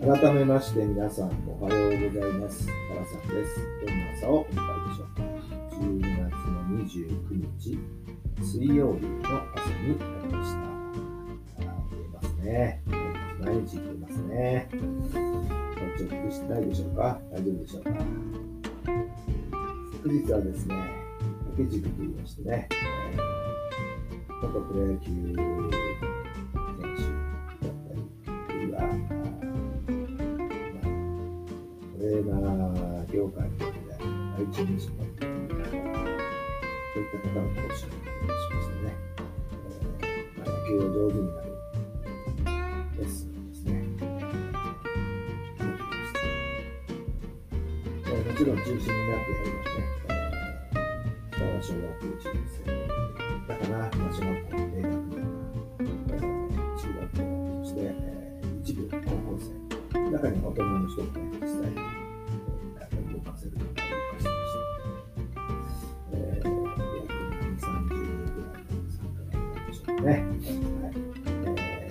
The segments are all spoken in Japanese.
改めまして皆さんおはようございます。原さんです。どんな朝をお迎えでしょうか。12月の29日水曜日の朝になりました。あ見えますね。毎日見えますね。チェックしてないでしょうか大丈夫でしょうか昨日はですね、掛け軸と言いましてね、えー、元プロ野球業界の方である第一人者のそういった方の講師をしましてね、えーまあ、野球を上手になるレッスンですね、受けてきました。えーもちろん中心になってやりますね。えー北は小学1年生だから、まあ、小学校の低学年、中学校、そして、えー一部高校生、中に大人ね。はい。え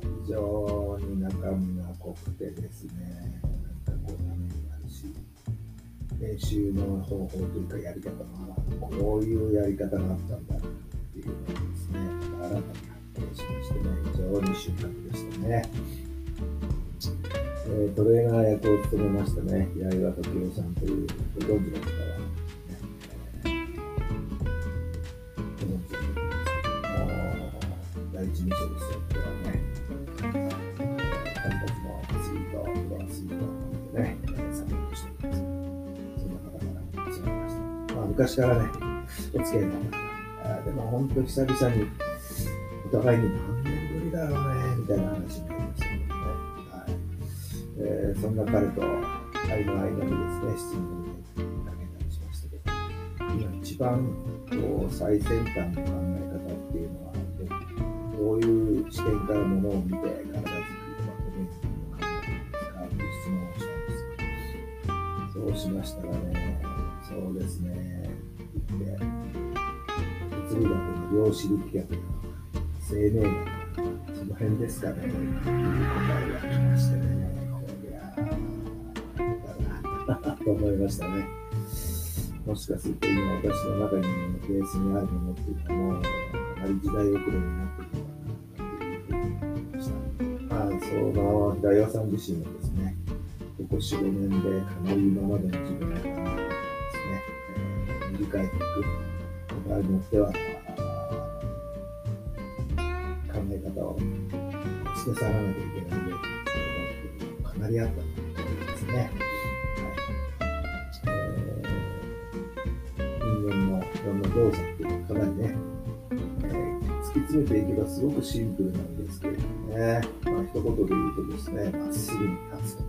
ー、非常に中身が濃くてですね、なんかこう、ためになるし、練習の方法というかやり方が、こういうやり方があったんだっていうのをですね、新たに発見しましてね、非常に収穫でしたね。えートレーナー役を務めましたね、八岩時夫さんという、ご存知の方は、昔からね、お付き合いがあった、でも本当久々に、お互いに何年ぶりだろうね、みたいな話になりましたけどね。はい。えーそんな彼と、愛の間にですね、質問をかけたりしましたけど、今一番、こう、最先端の考え方っていうのは、どういう視点からものを見て、体作りとかトレーニングを考えているかっていう質問をしたんですよ。そうしましたらね、物理学の量子力学の生命学、その辺ですかねと、いう答えが来ましてね、こりゃ、だな、と思いましたね。もしかすると今私の中にベースにあるものっていうのもうかなり時代遅れになっているのかなっていうふうに思いました。まあ、その大和さん自身もですね、ここ4、5年でかなり今までの自分の考え方をですね、えー塗り替えていく。場合によっては、考え方を捨て去らなきゃいけないよっていうのかなりあったと思いますね。はいえー人間のいろんな動作っていうのはかなりね、え突き詰めていけばすごくシンプルなんですけれどもね、まあ、一言で言うとですね、まっすぐに立つとか、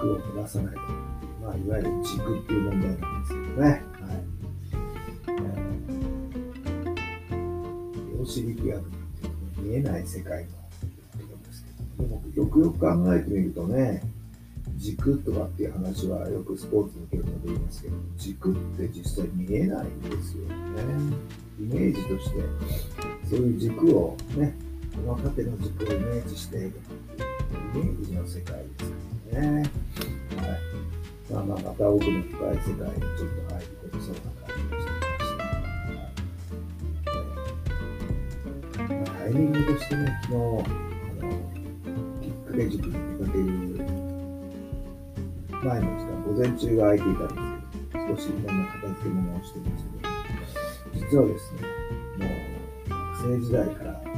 軸をぶらさないとか、まあ、いわゆる軸っていう問題なんですけどね。ー量子力学なんて見えない世界のことですけど、でもよくよく考えてみるとね、軸とかっていう話はよくスポーツの現場で言いますけど、軸って実際見えないんですよね。イメージとして、そういう軸をね、この縦の軸をイメージしているイメージの世界ですからね。はい。まあまあ、また奥の深い世界にちょっと入り込みそうな感じがしてイミングとしてね、昨日、あの、キックレ塾に出かける前の時間、午前中が空いていたんですけど、少しいろんな片付け物をしてるんですけど、実はですね、もう学生時代から定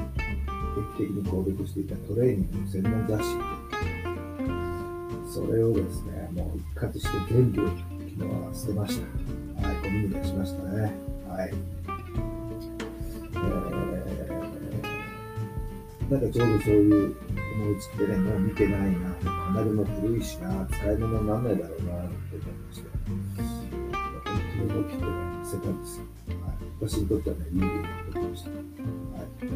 期的に購読していたトレーニングの専門雑誌それをですね、もう一括して全部昨日は捨てました。はい、ゴミに出しましたね。はい。えーなんかちょうどそういう思いつきでね、もう見てないな、かなりも古いしな、使い物にならないだろうな、って思いまして。本当に思い切ってね、捨てたんですよ。はい、私にとってはね、有利なことでした。はい、で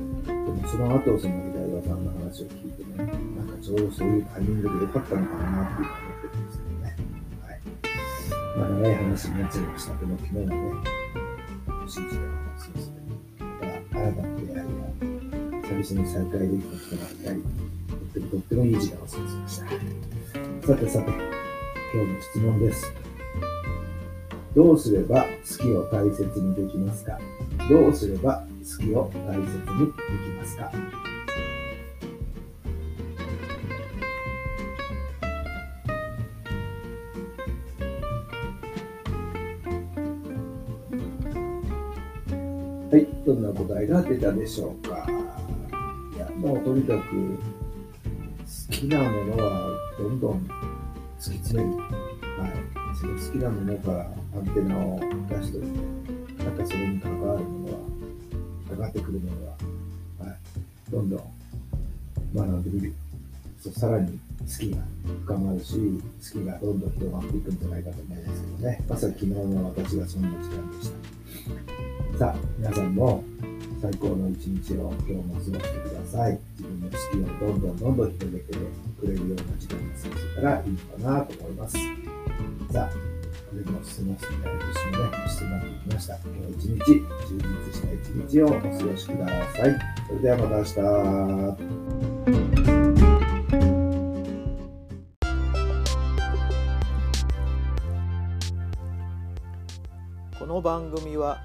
もその後、その平岩さんの話を聞いてね、なんかちょうどそういうタイミングで良かったのかなっていう思ってるんですけどね。はい。まあ、長い話になっちゃいましたけど、昨日はね、信じてますね。また新たな出会いが、久々に再会できた人がいたり、とってもとってもいい時間を過ごしました。さてさて、今日の質問です。どうすれば好きを大切にできますか？どうすれば好きを大切にできますか？はい、どんな答えが出たでしょうか？もうとにかく好きなものはどんどん突き詰める。はい。その好きなものからアンテナを出しておいて、なんかそれに関わるものは、かかってくるものは、はい。どんどん学んでみる。そうさらに好きが深まるし、好きがどんどん広がっていくんじゃないかと思いますけどね。まさに昨日の私がそんな時間でした。さあ、皆さんも最高の一日を今日も過ごしてください。自分の好きをどんどんどんどん広げてくれるような時間に過ごせたらいいかなと思います。さあ、これも質問していただいて一緒にね、質問できました。今日一日、充実した一日をお過ごしください。それではまた明日。この番組は